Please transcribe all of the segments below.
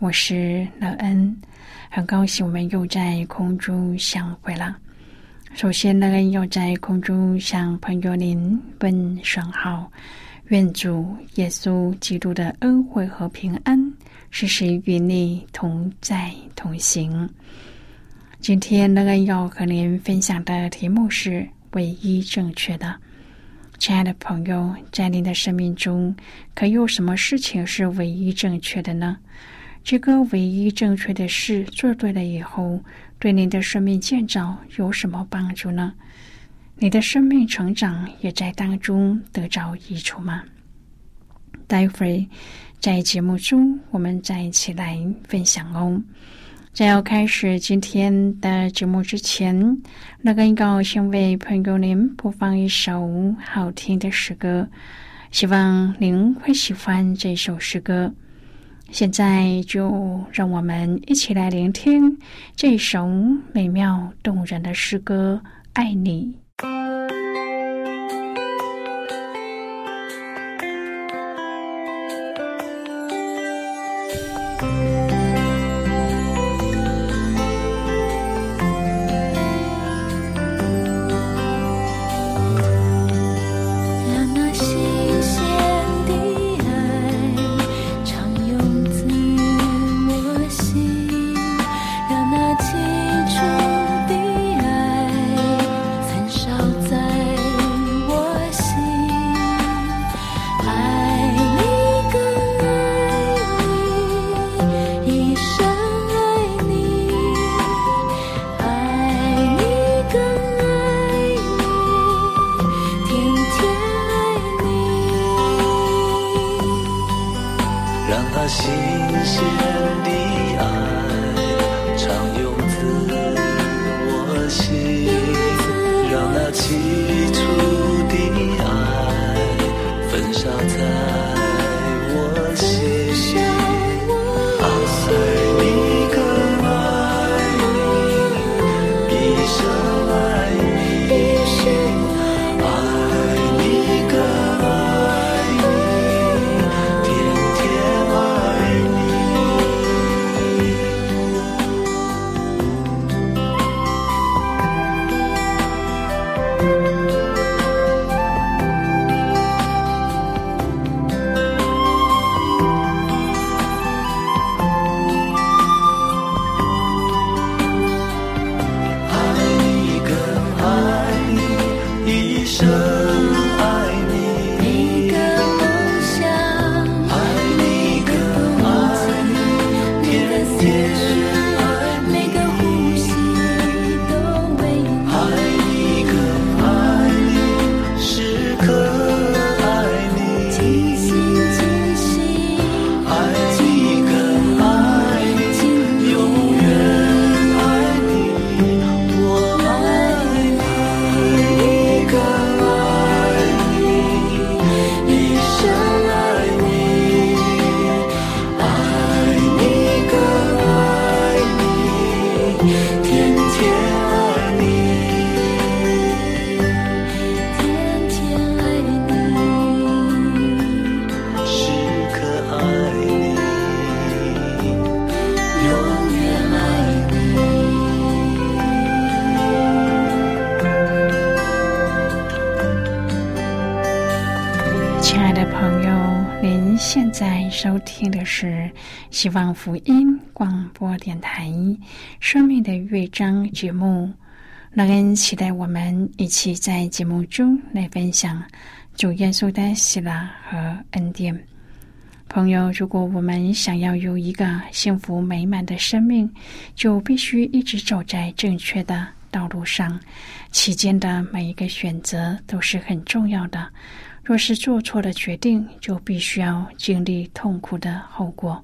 我是乐恩。很高兴我们又在空中相会了。首先乐恩，要在空中向朋友您问声好，愿主耶稣基督的恩惠和平安时时与你同在同行。今天乐恩，要和您分享的题目是唯一正确的。亲爱的朋友，在您的生命中，可有什么事情是唯一正确的呢？这个唯一正确的事做对了以后，对您的生命建造有什么帮助呢？你的生命成长也在当中得着益处吗？待会儿在节目中，我们再一起来分享哦。在要开始今天的节目之前，那个高兴为朋友您播放一首好听的诗歌，希望您会喜欢这首诗歌。现在就让我们一起来聆听这首美妙动人的诗歌《爱你》。天天爱你，时刻爱你，永远爱你。亲爱的朋友，您现在收听的是。希望福音广播电台《生命的乐章》节目。乐恩期待我们一起在节目中来分享主耶稣的喜乐和恩典。朋友，如果我们想要有一个幸福美满的生命，就必须一直走在正确的道路上。期间的每一个选择都是很重要的。若是做错了决定，就必须要经历痛苦的后果。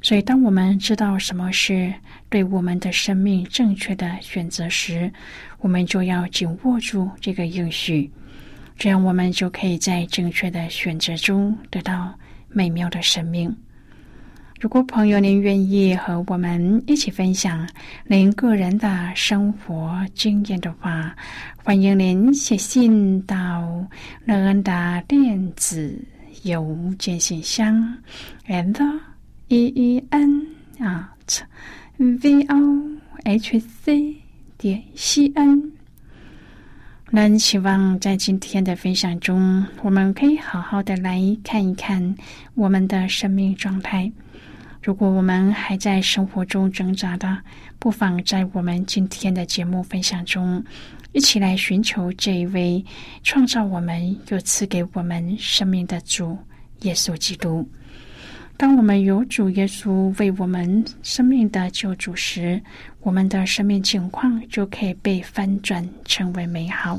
所以，当我们知道什么是对我们的生命正确的选择时，我们就要紧握住这个应许，这样我们就可以在正确的选择中得到美妙的生命。如果朋友您愿意和我们一起分享您个人的生活经验的话，欢迎您写信到乐恩的电子邮件信箱，and e e n at v o h c 点 c n。希望在今天的分享中，我们可以好好的来看一看我们的生命状态。如果我们还在生活中挣扎的，不妨在我们今天的节目分享中，一起来寻求这一位创造我们又赐给我们生命的主耶稣基督。当我们有主耶稣为我们生命的救主时，我们的生命情况就可以被翻转，成为美好。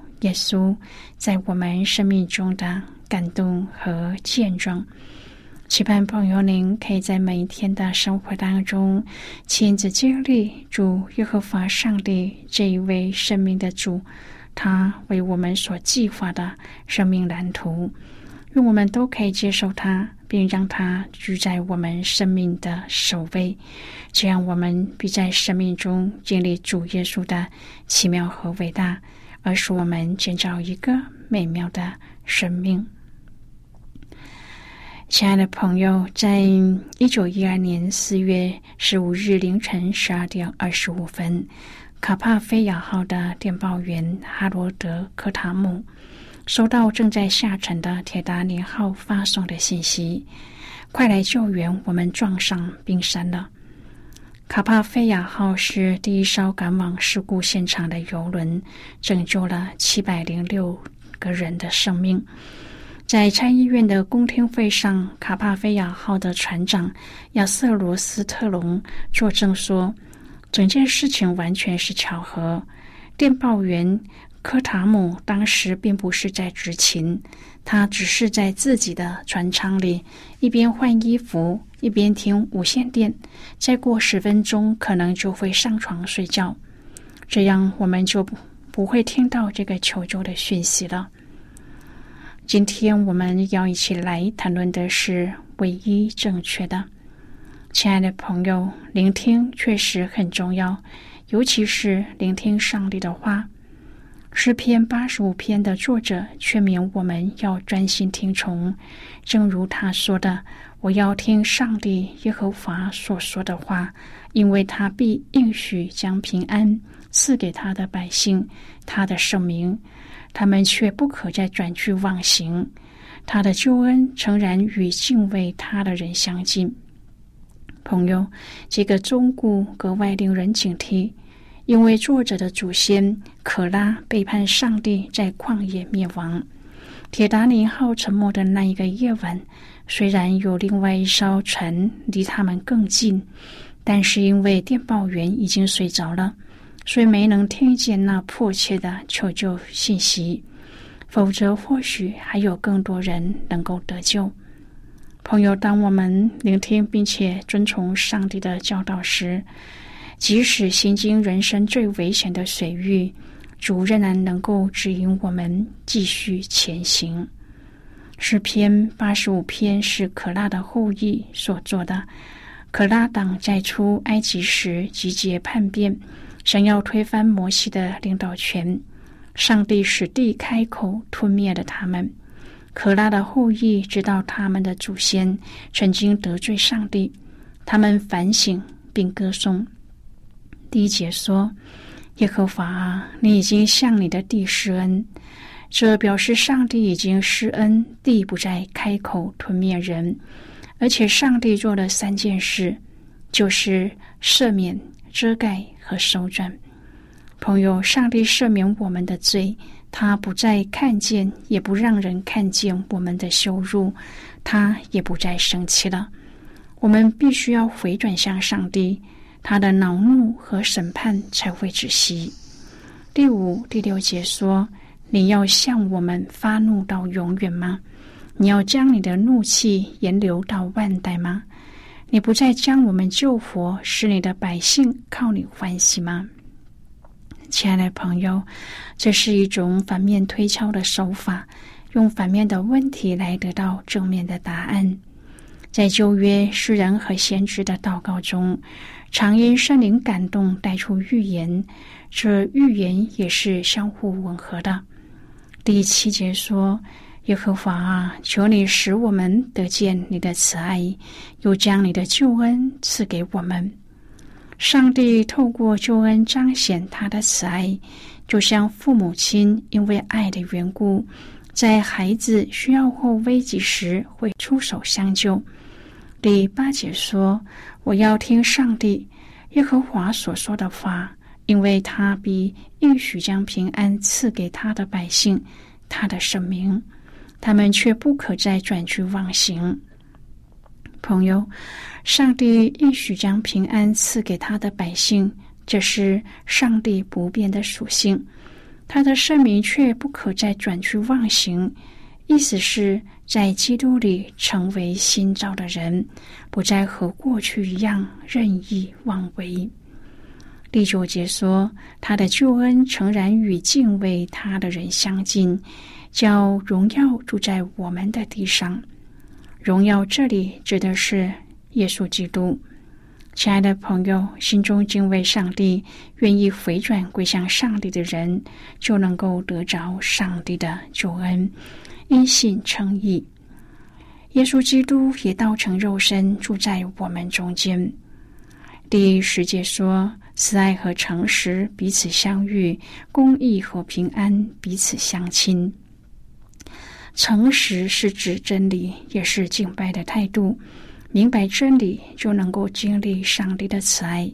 耶稣在我们生命中的感动和见证，期盼朋友您可以在每一天的生活当中亲自经历主耶和华上帝这一位生命的主，他为我们所计划的生命蓝图，愿我们都可以接受他，并让他居在我们生命的首位，这样我们必在生命中经历主耶稣的奇妙和伟大。而是我们建造一个美妙的生命。亲爱的朋友，在一九一二年四月十五日凌晨十二点二十五分，卡帕菲亚号的电报员哈罗德·科塔姆收到正在下沉的铁达尼号发送的信息：“快来救援，我们撞上冰山了。”卡帕菲亚号是第一艘赶往事故现场的游轮，拯救了七百零六个人的生命。在参议院的公听会上，卡帕菲亚号的船长亚瑟罗斯特隆作证说，整件事情完全是巧合。电报员科塔姆当时并不是在执勤，他只是在自己的船舱里一边换衣服。一边听无线电，再过十分钟可能就会上床睡觉，这样我们就不不会听到这个求救的讯息了。今天我们要一起来谈论的是唯一正确的，亲爱的朋友，聆听确实很重要，尤其是聆听上帝的话。诗篇八十五篇的作者劝勉我们要专心听从，正如他说的。我要听上帝耶和华所说的话，因为他必应许将平安赐给他的百姓，他的圣名，他们却不可再转去妄行。他的救恩诚然与敬畏他的人相近。朋友，这个忠固格外令人警惕，因为作者的祖先可拉背叛上帝，在旷野灭亡。铁达尼号沉没的那一个夜晚。虽然有另外一艘船离他们更近，但是因为电报员已经睡着了，所以没能听见那迫切的求救信息。否则，或许还有更多人能够得救。朋友，当我们聆听并且遵从上帝的教导时，即使行经人生最危险的水域，主仍然能够指引我们继续前行。诗篇八十五篇是可拉的后裔所做的。可拉党在出埃及时集结叛变，想要推翻摩西的领导权。上帝使地开口吞灭了他们。可拉的后裔知道他们的祖先曾经得罪上帝，他们反省并歌颂。第一节说：“耶和华，你已经向你的地施恩。”这表示上帝已经施恩，地不再开口吞灭人。而且上帝做了三件事，就是赦免、遮盖和收转。朋友，上帝赦免我们的罪，他不再看见，也不让人看见我们的羞辱，他也不再生气了。我们必须要回转向上帝，他的恼怒和审判才会止息。第五、第六节说：“你要向我们发怒到永远吗？”你要将你的怒气延流到万代吗？你不再将我们救活，使你的百姓靠你欢喜吗？亲爱的朋友，这是一种反面推敲的手法，用反面的问题来得到正面的答案。在旧约诗人和先知的祷告中，常因圣灵感动带出预言，这预言也是相互吻合的。第七节说。耶和华啊，求你使我们得见你的慈爱，又将你的救恩赐给我们。上帝透过救恩彰显他的慈爱，就像父母亲因为爱的缘故，在孩子需要或危急时会出手相救。第八节说：“我要听上帝耶和华所说的话，因为他必应许将平安赐给他的百姓，他的圣名。”他们却不可再转去忘形。朋友，上帝应许将平安赐给他的百姓，这是上帝不变的属性。他的圣名却不可再转去忘形，意思是在基督里成为新造的人，不再和过去一样任意妄为。第九节说，他的救恩诚然与敬畏他的人相近。叫荣耀住在我们的地上，荣耀这里指的是耶稣基督。亲爱的朋友，心中敬畏上帝、愿意回转归向上帝的人，就能够得着上帝的救恩，因信称义。耶稣基督也道成肉身住在我们中间。第十节说：慈爱和诚实彼此相遇，公义和平安彼此相亲。诚实是指真理，也是敬拜的态度。明白真理，就能够经历上帝的慈爱。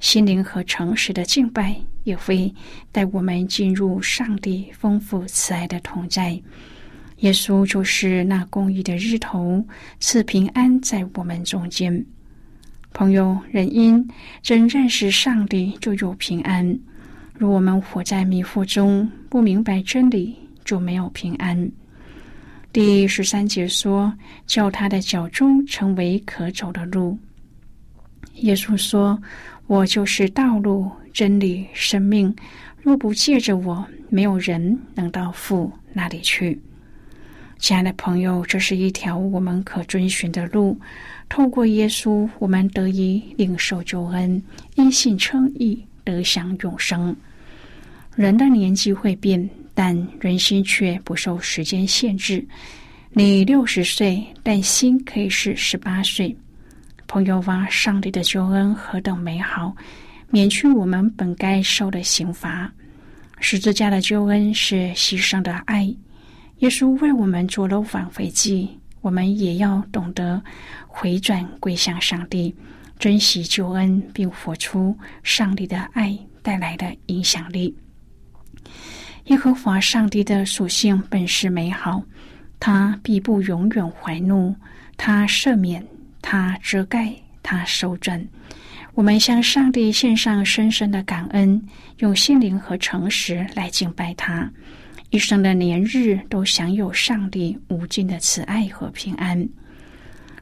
心灵和诚实的敬拜，也会带我们进入上帝丰富慈爱的同在。耶稣就是那公义的日头，赐平安在我们中间。朋友，人因真认识上帝，就有平安。如我们活在迷惑中，不明白真理，就没有平安。第十三节说：“叫他的脚中成为可走的路。”耶稣说：“我就是道路、真理、生命。若不借着我，没有人能到父那里去。”亲爱的朋友，这是一条我们可遵循的路。透过耶稣，我们得以领受救恩，因信称义，得享永生。人的年纪会变。但人心却不受时间限制。你六十岁，但心可以是十八岁。朋友啊，上帝的救恩何等美好，免去我们本该受的刑罚。十字架的救恩是牺牲的爱。耶稣为我们做了挽回祭，我们也要懂得回转归向上帝，珍惜救恩，并活出上帝的爱带来的影响力。耶和华上帝的属性本是美好，他必不永远怀怒，他赦免，他遮盖，他收正。我们向上帝献上深深的感恩，用心灵和诚实来敬拜他，一生的年日都享有上帝无尽的慈爱和平安。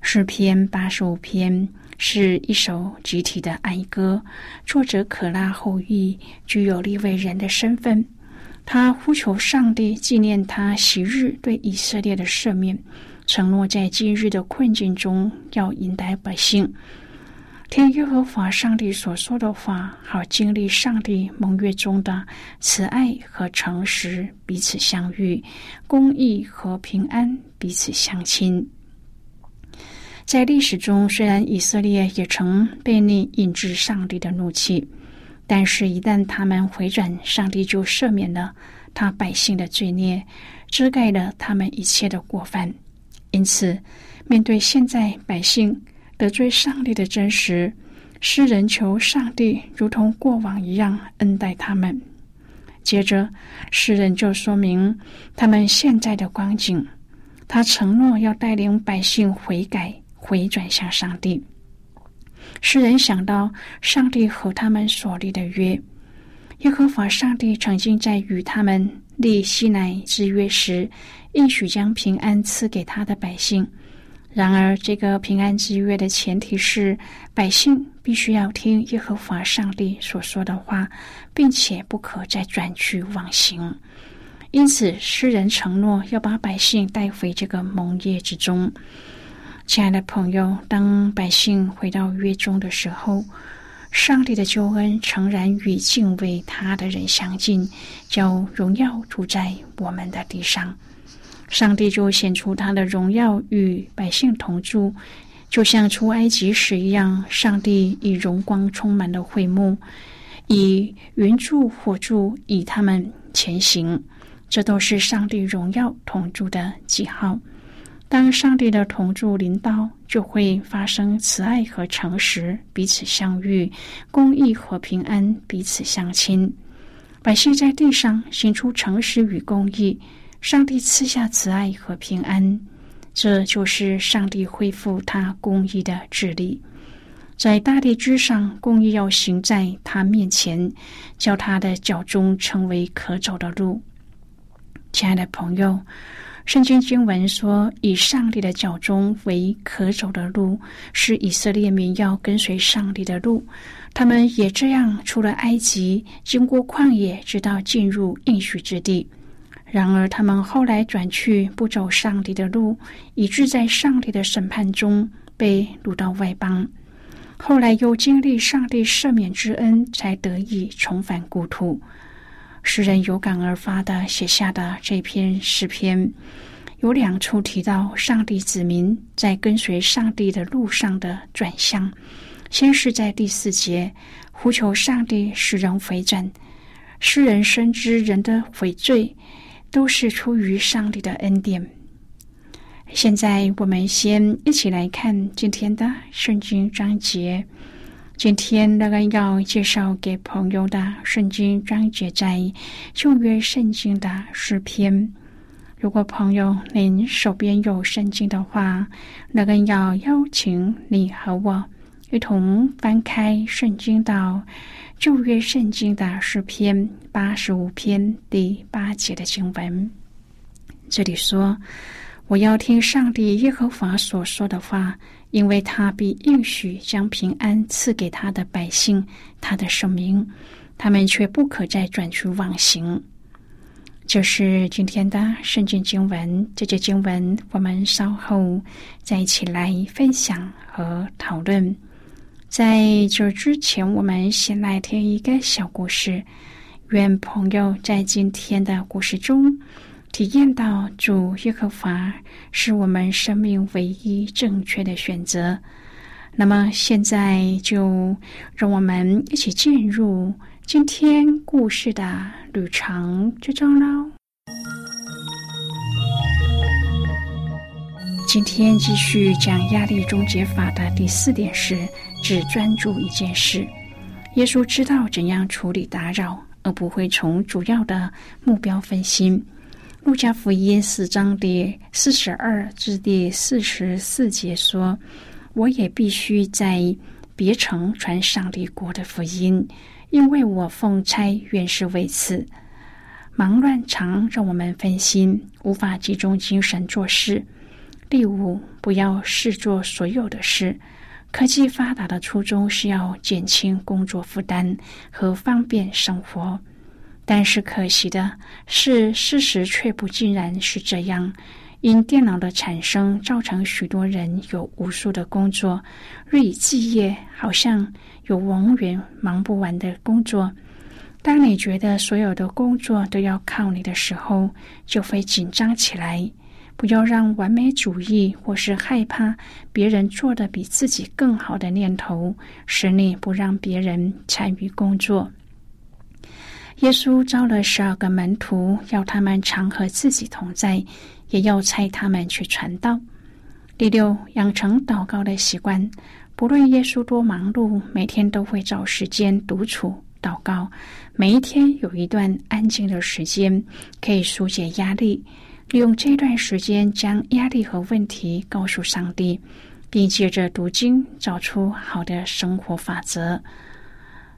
诗篇八十五篇是一首集体的哀歌，作者可拉后裔具有立位人的身份。他呼求上帝纪念他昔日对以色列的赦免，承诺在今日的困境中要引导百姓。听耶和华上帝所说的话，好经历上帝盟约中的慈爱和诚实彼此相遇，公义和平安彼此相亲。在历史中，虽然以色列也曾被逆引致上帝的怒气，但是，一旦他们回转，上帝就赦免了他百姓的罪孽，遮盖了他们一切的过犯。因此，面对现在百姓。得罪上帝的真实，诗人求上帝如同过往一样恩待他们。接着，诗人就说明他们现在的光景。他承诺要带领百姓悔改，回转向上帝。诗人想到上帝和他们所立的约，耶和华上帝曾经在与他们立西乃之约时，应许将平安赐给他的百姓。然而，这个平安之约的前提是百姓必须要听耶和华上帝所说的话，并且不可再转去妄行。因此，诗人承诺要把百姓带回这个盟约之中。亲爱的朋友，当百姓回到约中的时候，上帝的救恩诚然与敬畏他的人相近，叫荣耀住在我们的地上。上帝就显出他的荣耀与百姓同住，就像出埃及时一样。上帝以荣光充满了会幕，以云柱火柱以他们前行，这都是上帝荣耀同住的记号。当上帝的同住临到，就会发生慈爱和诚实彼此相遇，公义和平安彼此相亲。百姓在地上行出诚实与公义。上帝赐下慈爱和平安，这就是上帝恢复他公义的智力。在大地之上，公义要行在他面前，叫他的脚中成为可走的路。亲爱的朋友，圣经经文说：“以上帝的脚中为可走的路，是以色列民要跟随上帝的路。他们也这样出了埃及，经过旷野，直到进入应许之地。”然而，他们后来转去不走上帝的路，以致在上帝的审判中被掳到外邦。后来又经历上帝赦免之恩，才得以重返故土。诗人有感而发的写下的这篇诗篇，有两处提到上帝子民在跟随上帝的路上的转向。先是在第四节，呼求上帝使人回转。诗人深知人的悔罪。都是出于上帝的恩典。现在我们先一起来看今天的圣经章节。今天那个要介绍给朋友的圣经章节在旧约圣经的诗篇。如果朋友您手边有圣经的话，那个要邀请你和我一同翻开圣经到。旧约圣经的诗篇八十五篇第八节的经文，这里说：“我要听上帝耶和华所说的话，因为他必应许将平安赐给他的百姓，他的圣名，他们却不可再转去妄行。”就是今天的圣经经文。这节经文，我们稍后再一起来分享和讨论。在这之前，我们先来听一个小故事。愿朋友在今天的故事中体验到主耶和华是我们生命唯一正确的选择。那么，现在就让我们一起进入今天故事的旅程之中喽。今天继续讲压力终结法的第四点是。只专注一件事。耶稣知道怎样处理打扰，而不会从主要的目标分心。路加福音四章第四十二至第四十四节说：“我也必须在别城传上帝国的福音，因为我奉差原是为此。”忙乱常让我们分心，无法集中精神做事。第五，不要试做所有的事。科技发达的初衷是要减轻工作负担和方便生活。但是可惜的是，事实却不尽然是这样。因电脑的产生，造成许多人有无数的工作，日以继夜，好像有永远忙不完的工作。当你觉得所有的工作都要靠你的时候，就会紧张起来。不要让完美主义或是害怕别人做的比自己更好的念头，使你不让别人参与工作。耶稣招了十二个门徒，要他们常和自己同在，也要差他们去传道。第六，养成祷告的习惯，不论耶稣多忙碌，每天都会找时间独处祷告。每一天有一段安静的时间，可以疏解压力。利用这段时间，将压力和问题告诉上帝，并借着读经找出好的生活法则。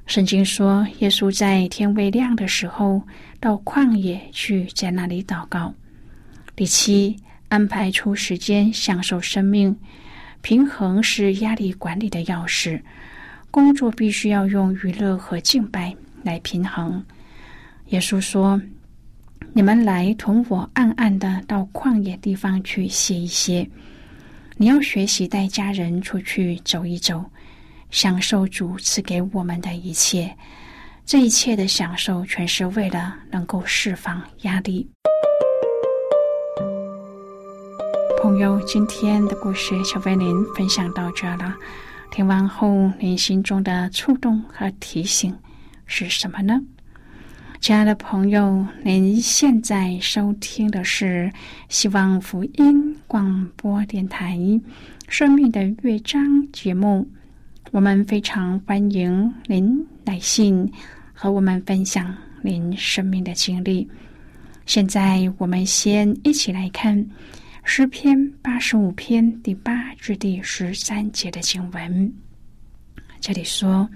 圣经说，耶稣在天未亮的时候到旷野去，在那里祷告。第七，安排出时间享受生命。平衡是压力管理的钥匙。工作必须要用娱乐和敬拜来平衡。耶稣说：“你们来同我暗暗的到旷野地方去歇一歇。你要学习带家人出去走一走。”享受主赐给我们的一切，这一切的享受，全是为了能够释放压力。朋友，今天的故事就为您分享到这了。听完后，您心中的触动和提醒是什么呢？亲爱的朋友，您现在收听的是希望福音广播电台《生命的乐章》节目。我们非常欢迎您来信和我们分享您生命的经历。现在，我们先一起来看诗篇八十五篇第八至第十三节的经文。这里说：“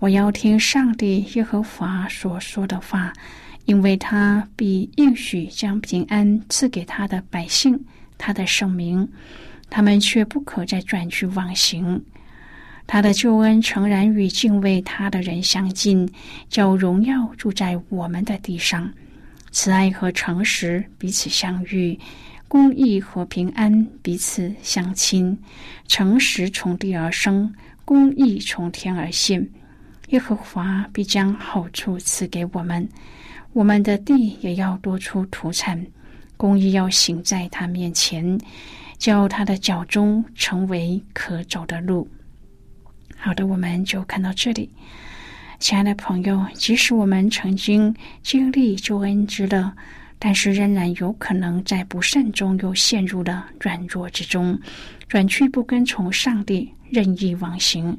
我要听上帝耶和华所说的话，因为他必应许将平安赐给他的百姓，他的圣名，他们却不可再转去妄行。”他的救恩诚然与敬畏他的人相近，叫荣耀住在我们的地上。慈爱和诚实彼此相遇，公义和平安彼此相亲。诚实从地而生，公义从天而现。耶和华必将好处赐给我们，我们的地也要多出土产。公义要行在他面前，叫他的脚中成为可走的路。好的，我们就看到这里，亲爱的朋友。即使我们曾经经历救恩之乐，但是仍然有可能在不慎中又陷入了软弱之中，转去不跟从上帝，任意妄行。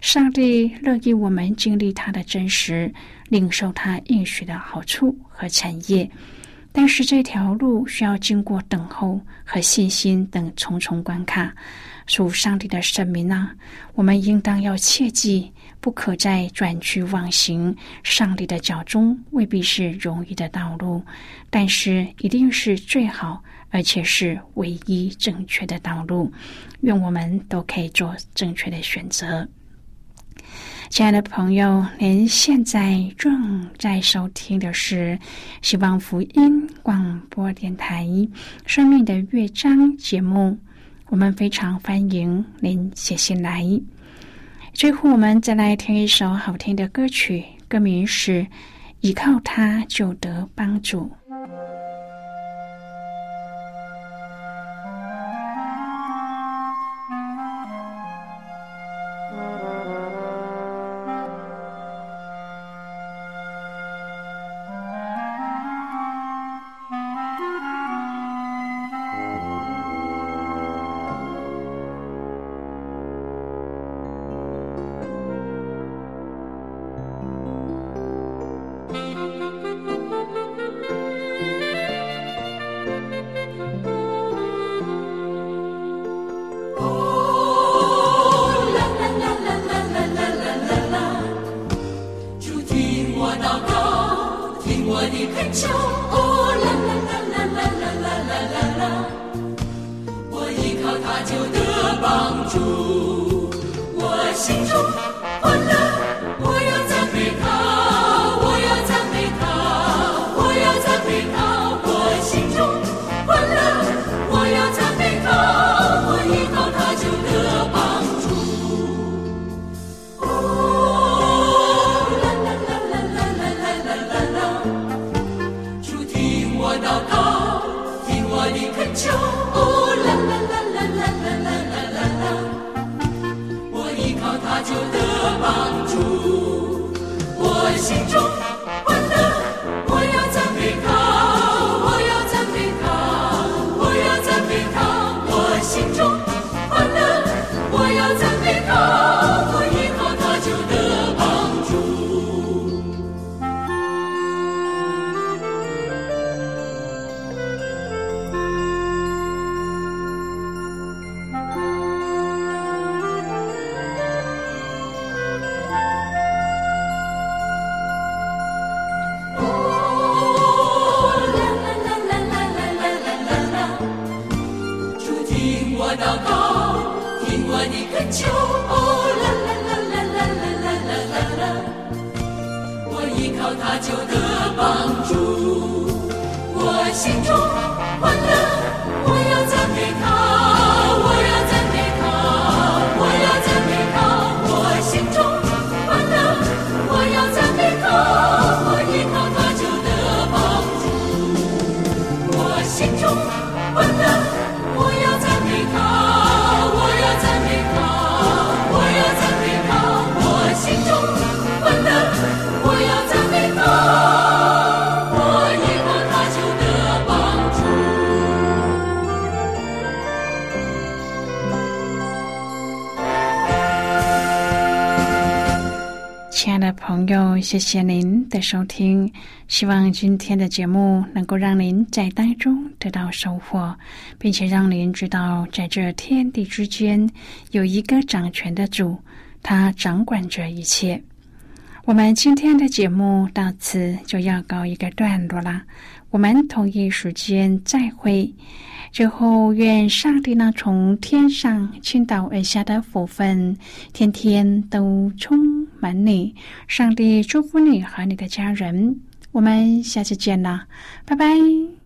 上帝乐意我们经历他的真实，领受他应许的好处和产业，但是这条路需要经过等候和信心等重重关卡。属上帝的圣名啊，我们应当要切记，不可再转去妄行。上帝的脚中未必是容易的道路，但是一定是最好，而且是唯一正确的道路。愿我们都可以做正确的选择。亲爱的朋友，您现在正在收听的是希望福音广播电台《生命的乐章》节目。我们非常欢迎您写信来。最后，我们再来听一首好听的歌曲，歌名是《依靠他就得帮助》。我祷告，听我的恳求心中谢谢您的收听。希望今天的节目能够让您在当中得到收获，并且让您知道，在这天地之间有一个掌权的主，他掌管着一切。我们今天的节目到此就要告一个段落啦，我们同一时间再会。最后，愿上帝呢从天上倾倒而下的福分，天天都充满你。上帝祝福你和你的家人。我们下期见了，拜拜。